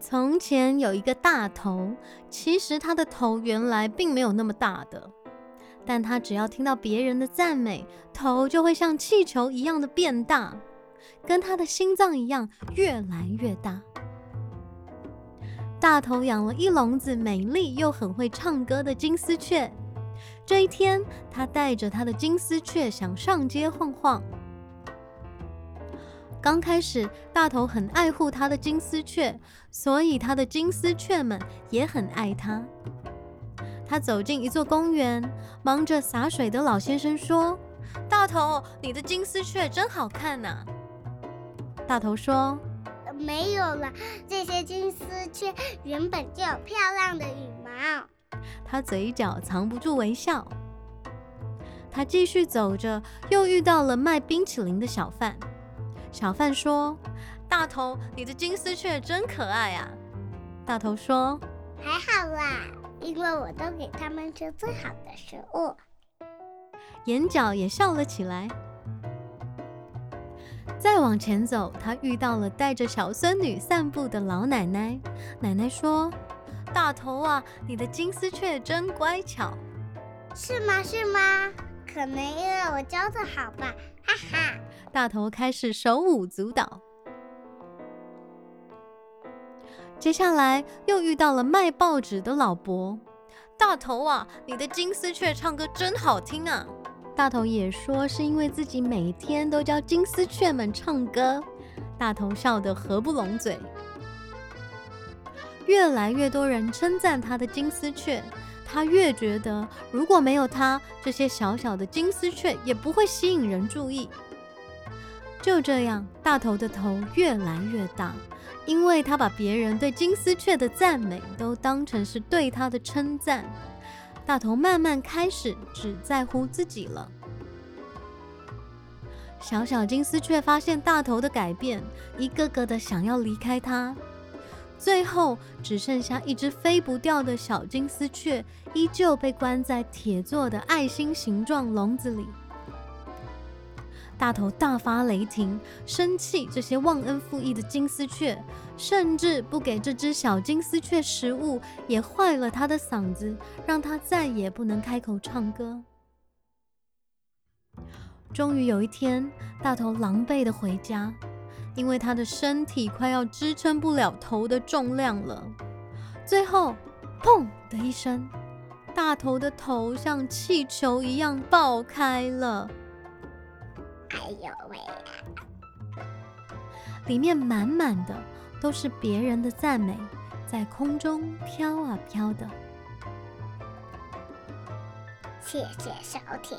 从前有一个大头，其实他的头原来并没有那么大的，但他只要听到别人的赞美，头就会像气球一样的变大，跟他的心脏一样越来越大。大头养了一笼子美丽又很会唱歌的金丝雀。这一天，他带着他的金丝雀想上街晃晃。刚开始，大头很爱护他的金丝雀，所以他的金丝雀们也很爱他。他走进一座公园，忙着洒水的老先生说：“大头，你的金丝雀真好看呐。”大头说：“没有了，这些金丝雀原本就有漂亮的羽毛。”他嘴角藏不住微笑。他继续走着，又遇到了卖冰淇淋的小贩。小贩说：“大头，你的金丝雀真可爱啊！”大头说：“还好啦，因为我都给他们吃最好的食物。”眼角也笑了起来。再往前走，他遇到了带着小孙女散步的老奶奶。奶奶说：“大头啊，你的金丝雀真乖巧。”是吗？是吗？可能因为我教的好吧，哈！大头开始手舞足蹈。接下来又遇到了卖报纸的老伯。大头啊，你的金丝雀唱歌真好听啊！大头也说是因为自己每天都教金丝雀们唱歌。大头笑得合不拢嘴。越来越多人称赞他的金丝雀。他越觉得，如果没有他，这些小小的金丝雀也不会吸引人注意。就这样，大头的头越来越大，因为他把别人对金丝雀的赞美都当成是对他的称赞。大头慢慢开始只在乎自己了。小小金丝雀发现大头的改变，一个个的想要离开他。最后只剩下一只飞不掉的小金丝雀，依旧被关在铁做的爱心形状笼子里。大头大发雷霆，生气这些忘恩负义的金丝雀，甚至不给这只小金丝雀食物，也坏了它的嗓子，让它再也不能开口唱歌。终于有一天，大头狼狈的回家。因为他的身体快要支撑不了头的重量了，最后，砰的一声，大头的头像气球一样爆开了。哎呦喂！里面满满的都是别人的赞美，在空中飘啊飘的。谢谢收听。